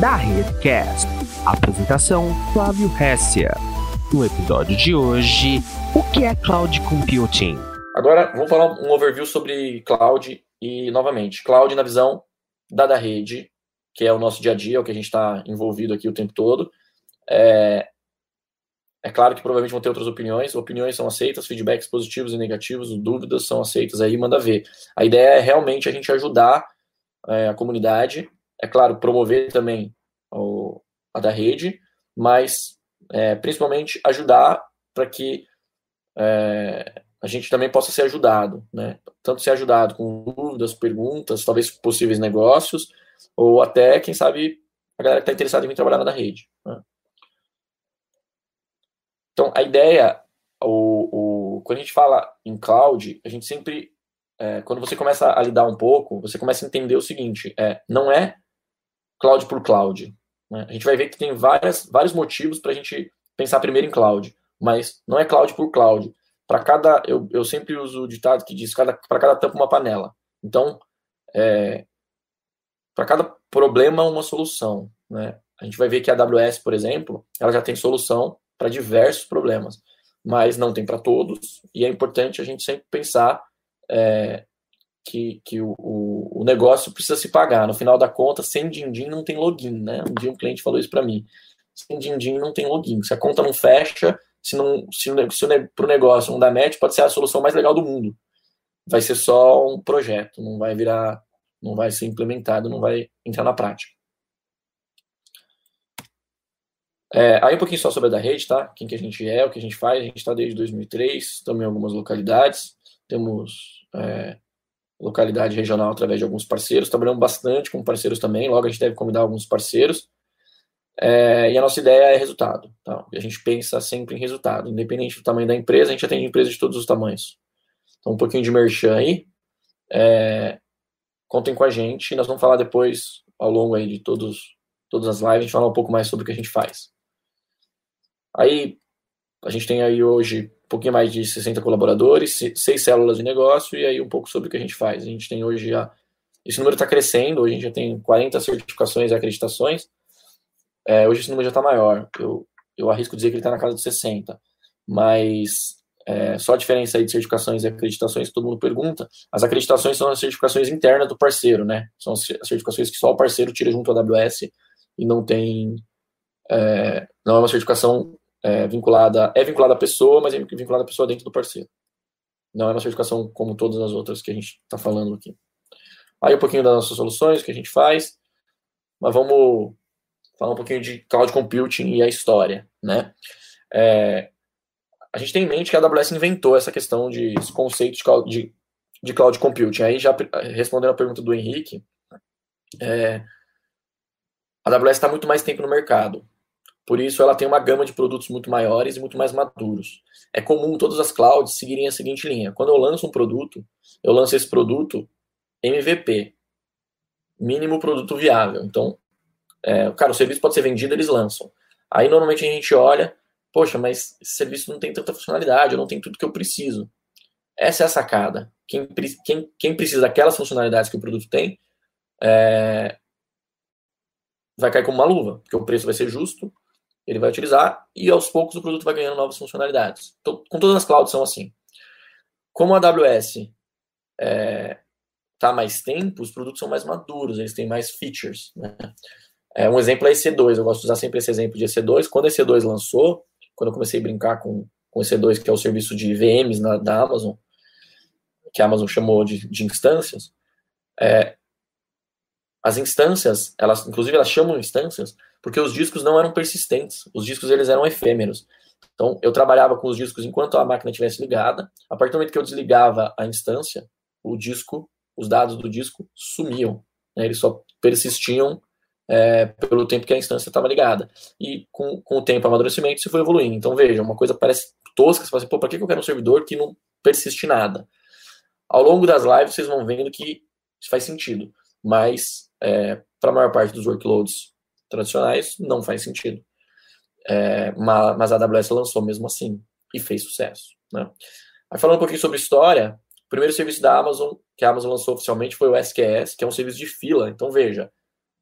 da Redcast. Apresentação Flávio Hessia. No episódio de hoje, o que é Cloud Computing? Agora, vamos falar um overview sobre cloud e, novamente, cloud na visão da da rede, que é o nosso dia a dia, o que a gente está envolvido aqui o tempo todo. É, é claro que provavelmente vão ter outras opiniões, opiniões são aceitas, feedbacks positivos e negativos, dúvidas são aceitas aí, manda ver. A ideia é realmente a gente ajudar é, a comunidade, é claro, promover também o, a da rede, mas é, principalmente ajudar para que é, a gente também possa ser ajudado, né? Tanto ser ajudado com dúvidas, perguntas, talvez possíveis negócios, ou até, quem sabe, a galera que está interessada em vir trabalhar na rede. Né? Então, a ideia, o, o, quando a gente fala em cloud, a gente sempre, é, quando você começa a lidar um pouco, você começa a entender o seguinte: é, não é cloud por cloud. Né? A gente vai ver que tem várias, vários motivos para a gente pensar primeiro em cloud, mas não é cloud por cloud. Para cada, eu, eu sempre uso o ditado que diz para cada tampa uma panela. Então, é, para cada problema uma solução, né? A gente vai ver que a AWS, por exemplo, ela já tem solução para diversos problemas, mas não tem para todos, e é importante a gente sempre pensar é, que, que o, o, negócio precisa se pagar. No final da conta, sem din-din não tem login, né? Um dia um cliente falou isso para mim. Sem din-din não tem login. Se a conta não fecha, se, não, se, se para o negócio não dá match, pode ser a solução mais legal do mundo. Vai ser só um projeto, não vai virar, não vai ser implementado, não vai entrar na prática. É, aí um pouquinho só sobre a da rede, tá? Quem que a gente é, o que a gente faz. A gente está desde 2003, também em algumas localidades. Temos é, localidade regional através de alguns parceiros. Trabalhamos bastante com parceiros também. Logo a gente deve convidar alguns parceiros. É, e a nossa ideia é resultado. Tá? E a gente pensa sempre em resultado. Independente do tamanho da empresa, a gente atende empresas de todos os tamanhos. Então um pouquinho de merchan aí. É, contem com a gente. Nós vamos falar depois, ao longo aí de todos, todas as lives, a gente falar um pouco mais sobre o que a gente faz. Aí, a gente tem aí hoje pouquinho mais de 60 colaboradores, seis células de negócio, e aí um pouco sobre o que a gente faz. A gente tem hoje já. Esse número está crescendo, hoje a gente já tem 40 certificações e acreditações. É, hoje esse número já está maior. Eu, eu arrisco dizer que ele está na casa de 60. Mas é, só a diferença aí de certificações e acreditações que todo mundo pergunta. As acreditações são as certificações internas do parceiro, né? São as certificações que só o parceiro tira junto à AWS e não tem. É, não é uma certificação é, vinculada, é vinculada à pessoa, mas é vinculada à pessoa dentro do parceiro. Não é uma certificação como todas as outras que a gente está falando aqui. Aí um pouquinho das nossas soluções que a gente faz, mas vamos falar um pouquinho de cloud computing e a história, né? É, a gente tem em mente que a AWS inventou essa questão de esse conceito de cloud, de, de cloud computing. Aí já respondendo a pergunta do Henrique, é, a AWS está muito mais tempo no mercado. Por isso, ela tem uma gama de produtos muito maiores e muito mais maduros. É comum todas as clouds seguirem a seguinte linha: quando eu lanço um produto, eu lanço esse produto MVP, mínimo produto viável. Então, é, cara, o serviço pode ser vendido, eles lançam. Aí, normalmente, a gente olha, poxa, mas esse serviço não tem tanta funcionalidade, eu não tenho tudo que eu preciso. Essa é a sacada. Quem, quem, quem precisa daquelas funcionalidades que o produto tem, é, vai cair como uma luva, porque o preço vai ser justo, ele vai utilizar e aos poucos o produto vai ganhando novas funcionalidades. Com todas as clouds são assim. Como a AWS está é, tá mais tempo, os produtos são mais maduros, eles têm mais features. Né? É, um exemplo é EC2, eu gosto de usar sempre esse exemplo de EC2. Quando a EC2 lançou, quando eu comecei a brincar com, com EC2, que é o serviço de VMs na, da Amazon, que a Amazon chamou de, de instâncias, é, as instâncias, elas, inclusive elas chamam instâncias, porque os discos não eram persistentes, os discos eles eram efêmeros. Então, eu trabalhava com os discos enquanto a máquina estivesse ligada. A partir do momento que eu desligava a instância, o disco, os dados do disco sumiam. Né? Eles só persistiam é, pelo tempo que a instância estava ligada. E com, com o tempo, amadurecimento, isso foi evoluindo. Então, veja, uma coisa parece tosca, você fala assim, pô, para que eu quero um servidor que não persiste nada? Ao longo das lives, vocês vão vendo que isso faz sentido. Mas, é, para a maior parte dos workloads tradicionais, não faz sentido. É, mas a AWS lançou mesmo assim e fez sucesso. Né? Aí falando um pouquinho sobre história, o primeiro serviço da Amazon que a Amazon lançou oficialmente foi o SQS, que é um serviço de fila. Então veja,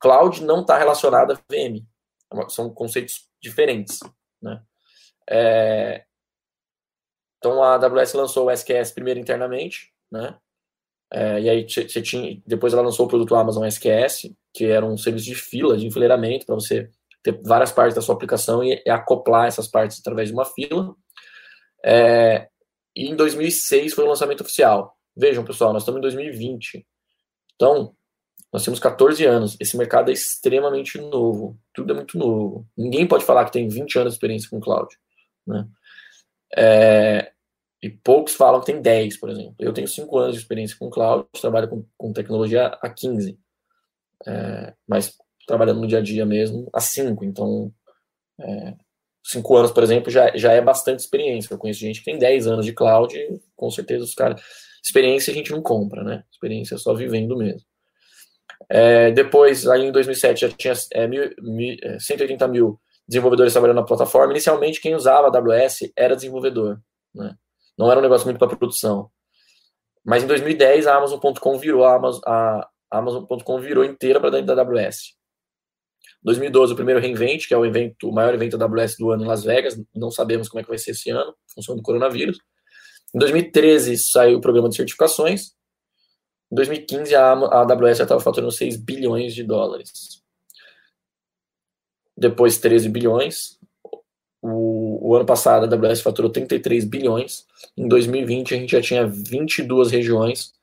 cloud não está relacionado a VM. É são conceitos diferentes. Né? É, então a AWS lançou o SQS primeiro internamente, né? É, e aí você tinha, depois ela lançou o produto Amazon SQS, que era um serviço de fila, de enfileiramento, para você ter várias partes da sua aplicação e, e, acoplar essas partes através de uma fila. É, e em 2006 foi o lançamento oficial. Vejam, pessoal, nós estamos em 2020. Então, nós temos 14 anos. Esse mercado é extremamente novo. Tudo é muito novo. Ninguém pode falar que tem 20 anos de experiência com cloud. Né? É, e poucos falam que tem 10, por exemplo. Eu tenho 5 anos de experiência com cloud, trabalho com, com tecnologia há 15. É, mas trabalhando no dia a dia mesmo há 5. Então, 5 é, anos, por exemplo, já, já é bastante experiência. Eu conheço gente que tem 10 anos de cloud com certeza os caras. Experiência a gente não compra, né? Experiência é só vivendo mesmo. É, depois, aí em 2007, já tinha é, mil, mil, 180 é, mil desenvolvedores trabalhando na plataforma. Inicialmente, quem usava AWS era desenvolvedor. Né? Não era um negócio muito para produção. Mas em 2010 a Amazon.com virou a Amazon, a Amazon.com virou inteira para dentro da AWS. 2012 o primeiro reinvent, que é o evento, o maior evento da AWS do ano em Las Vegas. Não sabemos como é que vai ser esse ano, função do coronavírus. Em 2013 saiu o programa de certificações. Em 2015 a AWS já estava faturando 6 bilhões de dólares. Depois 13 bilhões. O, o, ano passado a AWS faturou 33 bilhões. Em 2020 a gente já tinha 22 regiões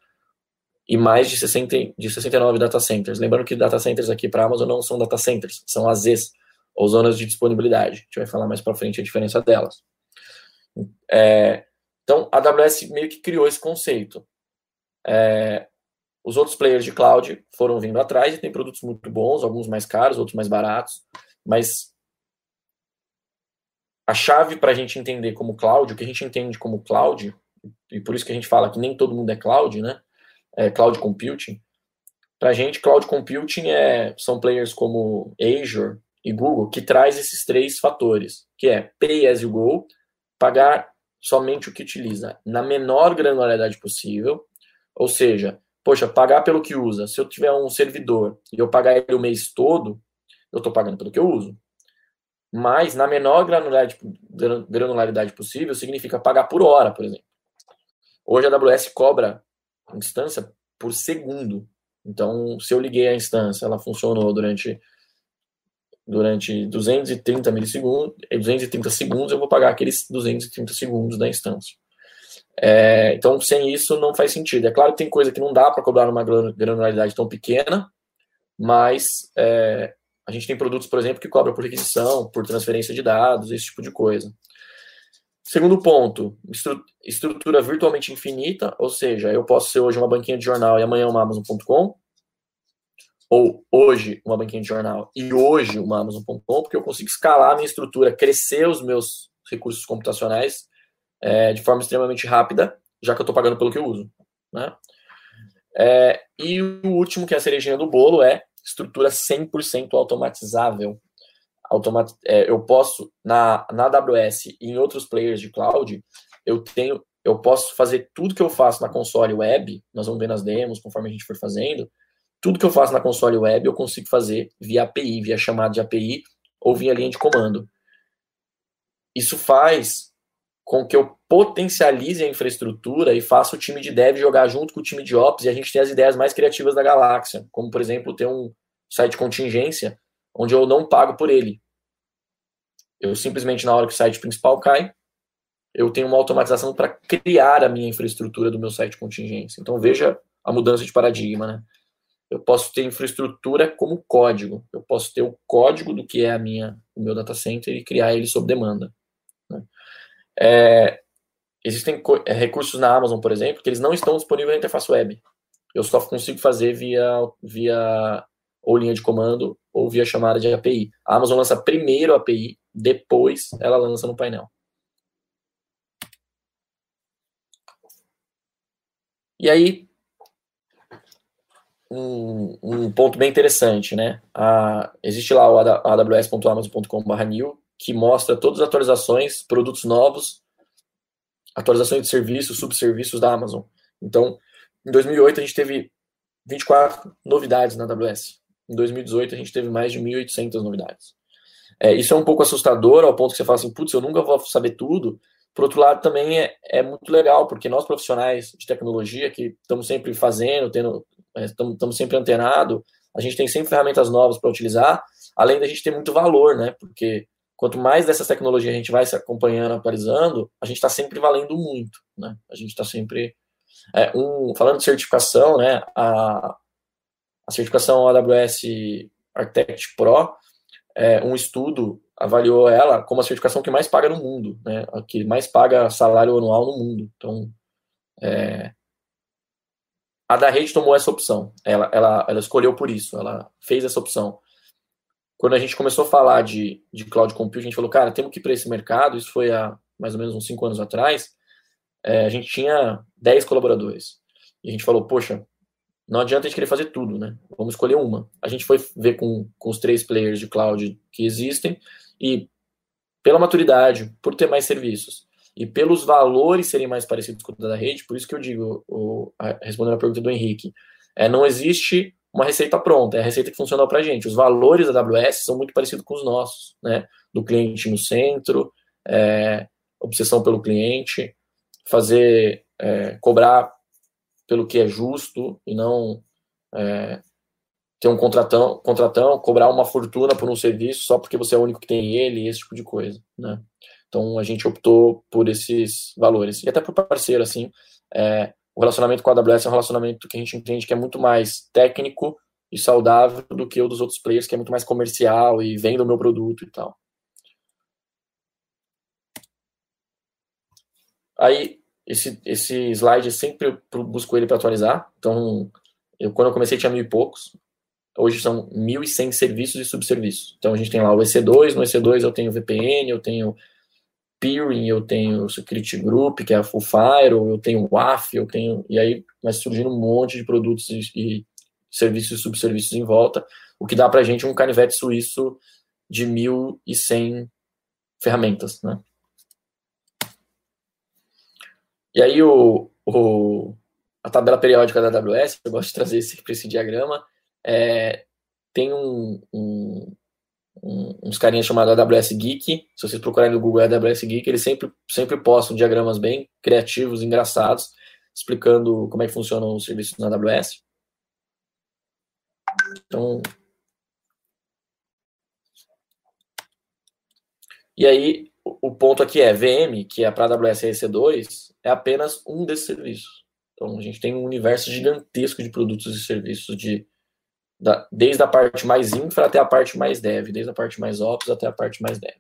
e mais de, 60, de 69 data centers. Lembrando que data centers aqui para a Amazon não são data centers, são AZs, ou zonas de disponibilidade. A gente vai falar mais para frente a diferença delas. É, então, a AWS meio que criou esse conceito. É, os outros players de cloud foram vindo atrás e tem produtos muito bons, alguns mais caros, outros mais baratos, mas a chave para a gente entender como cloud, o que a gente entende como cloud, e por isso que a gente fala que nem todo mundo é cloud, né? É cloud computing. Para a gente, cloud computing é, são players como Azure e Google que traz esses três fatores, que é pay as you go, pagar somente o que utiliza na menor granularidade possível, ou seja, poxa, pagar pelo que usa. Se eu tiver um servidor e eu pagar ele o mês todo, eu estou pagando pelo que eu uso mas na menor granularidade, granularidade possível significa pagar por hora, por exemplo. Hoje a AWS cobra instância por segundo. Então, se eu liguei a instância, ela funcionou durante durante 230 milissegundos, 230 segundos, eu vou pagar aqueles 230 segundos da instância. É, então, sem isso, não faz sentido. É claro que tem coisa que não dá para cobrar numa granularidade tão pequena, mas é, a gente tem produtos, por exemplo, que cobram por requisição, por transferência de dados, esse tipo de coisa. Segundo ponto, estrutura virtualmente infinita, ou seja, eu posso ser hoje uma banquinha de jornal e amanhã uma Amazon.com, ou hoje uma banquinha de jornal e hoje uma Amazon.com, porque eu consigo escalar a minha estrutura, crescer os meus recursos computacionais é, de forma extremamente rápida, já que eu estou pagando pelo que eu uso. Né? É, e o último, que é a cerejinha do bolo, é estrutura 100% automatizável. Automat é, eu posso, na, na AWS e em outros players de cloud, eu tenho, eu posso fazer tudo que eu faço na console web, nós vamos ver nas demos, conforme a gente for fazendo, tudo que eu faço na console web eu consigo fazer via API, via chamada de API ou via linha de comando. Isso faz com que eu potencialize a infraestrutura e faça o time de dev jogar junto com o time de ops e a gente tem as ideias mais criativas da galáxia, como por exemplo ter um site contingência onde eu não pago por ele. Eu simplesmente na hora que o site principal cai, eu tenho uma automatização para criar a minha infraestrutura do meu site contingência. Então veja a mudança de paradigma, né? Eu posso ter infraestrutura como código. Eu posso ter o código do que é a minha, o meu data center e criar ele sob demanda. Né? É, existem é, recursos na Amazon, por exemplo, que eles não estão disponíveis na interface web. Eu só consigo fazer via, via ou linha de comando ou via chamada de API. A Amazon lança primeiro a API, depois ela lança no painel. E aí, um, um ponto bem interessante, né? A, existe lá o aws.amazon.com/new que mostra todas as atualizações, produtos novos, atualizações de serviços, subserviços da Amazon. Então, em 2008 a gente teve 24 novidades na AWS. Em 2018 a gente teve mais de 1.800 novidades. É, isso é um pouco assustador, ao ponto que você fala assim, putz, eu nunca vou saber tudo. Por outro lado, também é, é muito legal, porque nós profissionais de tecnologia, que estamos sempre fazendo, estamos é, sempre antenados, a gente tem sempre ferramentas novas para utilizar, além da gente ter muito valor, né? Porque quanto mais dessas tecnologias a gente vai se acompanhando, atualizando, a gente está sempre valendo muito, né? A gente está sempre... É, um, falando de certificação, né? A, a certificação AWS Architect Pro, é, um estudo avaliou ela como a certificação que mais paga no mundo, né? A que mais paga salário anual no mundo. Então, é, a da rede tomou essa opção. Ela, ela, ela escolheu por isso. Ela fez essa opção. Quando a gente começou a falar de, de cloud computing, a gente falou, cara, temos que ir para esse mercado. Isso foi há mais ou menos uns cinco anos atrás. É, a gente tinha 10 colaboradores. E a gente falou, poxa, não adianta a gente querer fazer tudo, né? Vamos escolher uma. A gente foi ver com, com os três players de cloud que existem e pela maturidade, por ter mais serviços e pelos valores serem mais parecidos com o da rede, por isso que eu digo, o, a, respondendo a pergunta do Henrique, é, não existe uma receita pronta, é a receita que funciona para a gente. Os valores da AWS são muito parecidos com os nossos, né? Do cliente no centro, é, obsessão pelo cliente, fazer, é, cobrar pelo que é justo e não é, ter um contratão, contratão, cobrar uma fortuna por um serviço só porque você é o único que tem ele, esse tipo de coisa, né? Então a gente optou por esses valores e até por parceiro assim, é, o relacionamento com a AWS é um relacionamento que a gente entende que é muito mais técnico e saudável do que o dos outros players, que é muito mais comercial e vendo o meu produto e tal. Aí esse, esse slide sempre busco ele para atualizar. Então, eu, quando eu comecei tinha mil e poucos. Hoje são 1.100 serviços e subserviços. Então, a gente tem lá o EC2. No EC2 eu tenho VPN, eu tenho Peering, eu tenho Security Group, que é a Full Firewall, eu tenho WAF, eu tenho... E aí vai surgindo um monte de produtos e, e serviços e subserviços em volta, o que dá para a gente um canivete suíço de 1.100 ferramentas, né? E aí o, o, a tabela periódica da AWS, eu gosto de trazer esse, esse diagrama, é, tem um, um, uns carinhas chamados AWS Geek, se vocês procurarem no Google AWS Geek, eles sempre, sempre postam diagramas bem criativos, engraçados, explicando como é que funcionam os serviços na AWS. Então, e aí, o ponto aqui é VM, que é para AWS EC2, é apenas um desses serviços. Então, a gente tem um universo gigantesco de produtos e serviços, de, da, desde a parte mais infra até a parte mais dev, desde a parte mais ops até a parte mais dev.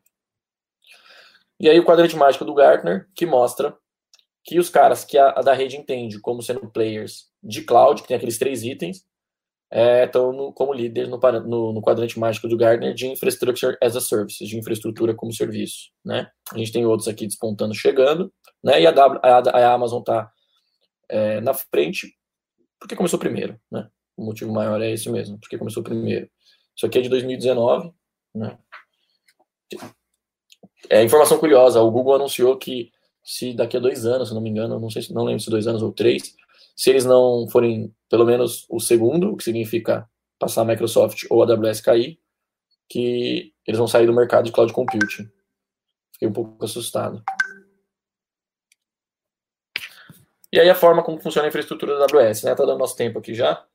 E aí o quadrante mágico do Gartner, que mostra que os caras que a, a da rede entende como sendo players de cloud, que tem aqueles três itens, estão é, como líderes no, no, no, quadrante mágico do Gartner de Infrastructure as a Service, de infraestrutura como serviço. Né? A gente tem outros aqui despontando, chegando, né? e a, w, a, a Amazon está é, na frente porque começou primeiro. Né? O motivo maior é esse mesmo, porque começou primeiro. Isso aqui é de 2019. Né? É informação curiosa, o Google anunciou que se daqui a dois anos, se não me engano, não sei se não lembro se dois anos ou três, se eles não forem pelo menos o segundo, o que significa passar a Microsoft ou a AWS cair, que eles vão sair do mercado de cloud computing. Fiquei um pouco assustado. E aí a forma como funciona a infraestrutura da AWS, né? Tá dando nosso tempo aqui já.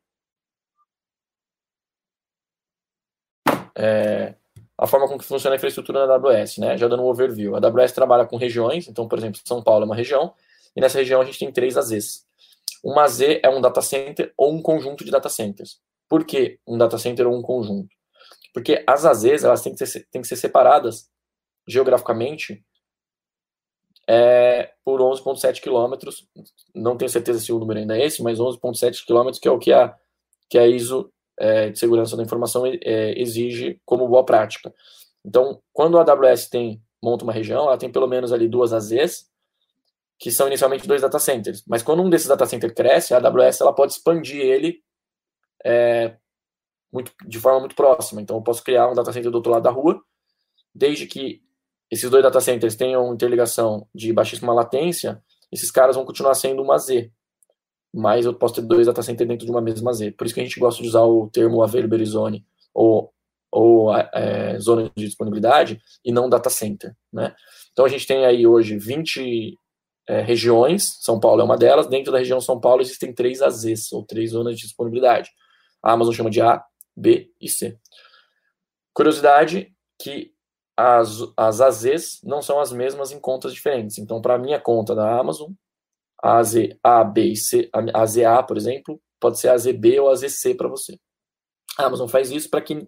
É, a forma como funciona a infraestrutura da AWS, né? Já dando um overview. A AWS trabalha com regiões, então, por exemplo, São Paulo é uma região, e nessa região a gente tem três AZs. Uma Z é um data center ou um conjunto de data centers. Por que um data center ou um conjunto? Porque as AZs elas têm que ser, têm que ser separadas geograficamente é, por 11,7 quilômetros. Não tenho certeza se o número ainda é esse, mas 11,7 quilômetros, que é o que a, que a ISO é, de segurança da informação é, exige como boa prática. Então, quando a AWS tem monta uma região, ela tem pelo menos ali duas AZs que são inicialmente dois data centers. Mas quando um desses data centers cresce, a AWS ela pode expandir ele é, muito, de forma muito próxima. Então, eu posso criar um data center do outro lado da rua, desde que esses dois data centers tenham interligação de baixíssima latência, esses caras vão continuar sendo uma Z. mas eu posso ter dois data centers dentro de uma mesma Z. Por isso que a gente gosta de usar o termo available zone ou, ou é, zona de disponibilidade e não data center, né? Então a gente tem aí hoje 20 é, regiões, São Paulo é uma delas, dentro da região São Paulo existem três AZs, ou três zonas de disponibilidade. A Amazon chama de A, B e C. Curiosidade que as, as AZs não são as mesmas em contas diferentes. Então, para a minha conta da Amazon, a AZ A, B e C, a AZA, por exemplo, pode ser a AZB ou a AZC para você. A Amazon faz isso para que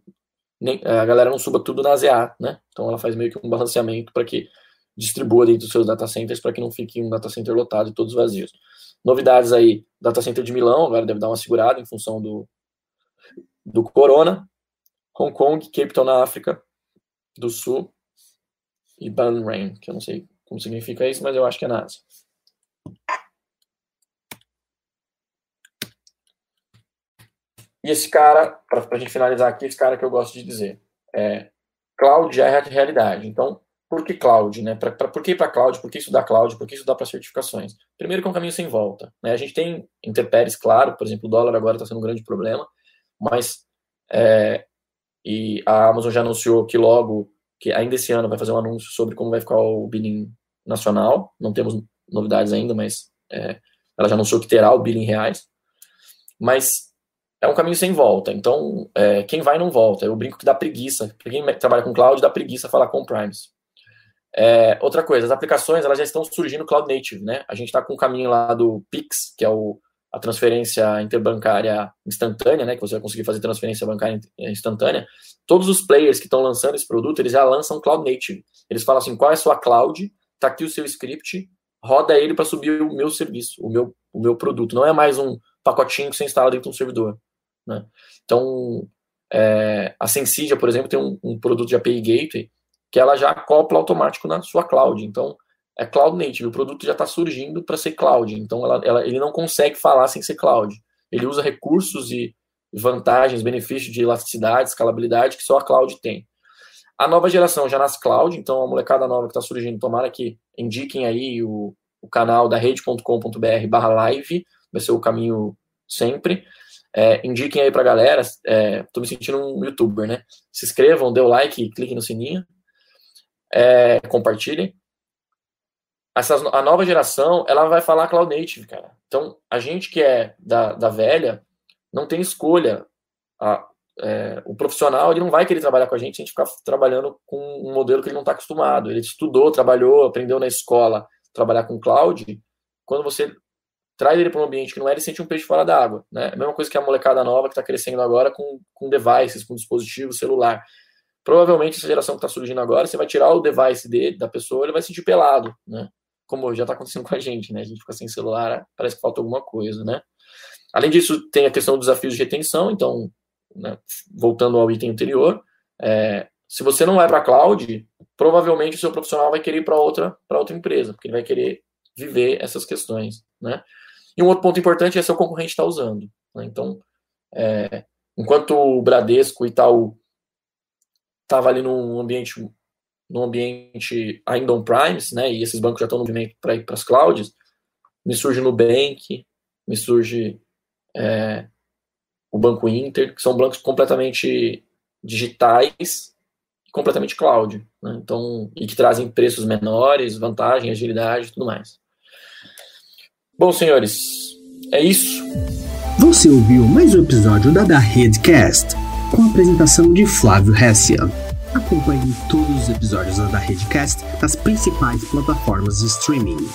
nem, a galera não suba tudo na AZA, né? Então ela faz meio que um balanceamento para que distribua dentro dos seus data centers para que não fique um data center lotado e todos vazios. Novidades aí, data center de Milão, agora deve dar uma segurada em função do, do Corona. Hong Kong, Cape Town na África do Sul e Bahrain, que eu não sei como significa isso, mas eu acho que é na Ásia. E esse cara, para a gente finalizar aqui, esse cara que eu gosto de dizer, é, cloud é realidade. Então, por que cloud? Né? Pra, pra, por que para cloud? Por que estudar cloud? Por que estudar para certificações? Primeiro que é um caminho sem volta. Né? A gente tem interpéries, claro, por exemplo, o dólar agora está sendo um grande problema, mas é, e a Amazon já anunciou que logo, que ainda esse ano vai fazer um anúncio sobre como vai ficar o billing nacional. Não temos novidades ainda, mas é, ela já anunciou que terá o billing reais. Mas é um caminho sem volta. Então, é, quem vai não volta. Eu brinco que dá preguiça. Quem trabalha com cloud, dá preguiça falar com Primes. É, outra coisa, as aplicações elas já estão surgindo cloud native, né? A gente está com o caminho lá do Pix, que é o, a transferência interbancária instantânea, né? Que você vai conseguir fazer transferência bancária instantânea. Todos os players que estão lançando esse produto, eles já lançam cloud native. Eles falam assim, qual é a sua cloud? Tá aqui o seu script, roda ele para subir o meu serviço, o meu, o meu produto. Não é mais um pacotinho que você instala dentro de um servidor. Né? Então, é, a Sensidia, por exemplo, tem um, um produto de API Gateway que ela já acopla automático na sua cloud. Então, é cloud native, o produto já está surgindo para ser cloud. Então, ela, ela, ele não consegue falar sem ser cloud. Ele usa recursos e vantagens, benefícios de elasticidade, escalabilidade que só a cloud tem. A nova geração já nasce cloud, então a molecada nova que está surgindo, tomara que indiquem aí o, o canal da rede.com.br barra live, vai ser o caminho sempre. É, indiquem aí pra galera, é, tô me sentindo um youtuber, né? Se inscrevam, dê o like, cliquem no sininho é, compartilhem. Essa, a nova geração, ela vai falar cloud native, cara. Então, a gente que é da, da velha, não tem escolha. A, é, o profissional, ele não vai querer trabalhar com a gente se a gente ficar trabalhando com um modelo que ele não está acostumado. Ele estudou, trabalhou, aprendeu na escola trabalhar com cloud. Quando você traz ele para um ambiente que não é, ele sente um peixe fora d'água. Né? A mesma coisa que a molecada nova que está crescendo agora com, com devices, com dispositivo celular. Provavelmente essa geração que está surgindo agora, você vai tirar o device dele, da pessoa, ele vai se sentir pelado, né? Como já está acontecendo com a gente, né? A gente fica sem celular, parece que falta alguma coisa, né? Além disso, tem a questão dos desafios de retenção, então, né, voltando ao item anterior, é, se você não vai para a cloud, provavelmente o seu profissional vai querer ir para outra, outra empresa, porque ele vai querer viver essas questões, né? E um outro ponto importante é se o concorrente está usando. Né? Então, é, enquanto o Bradesco e tal estava ali num ambiente num ambiente ainda on-primes, né, e esses bancos já estão no movimento para ir para as clouds, me surge Nubank, me surge é, o Banco Inter, que são bancos completamente digitais completamente cloud. Né, então, e que trazem preços menores, vantagem, agilidade e tudo mais. Bom, senhores, é isso. Você ouviu mais um episódio da Da Redcast com a apresentação de Flávio Hessian. Acompanhe todos os episódios da Redcast nas principais plataformas de streaming.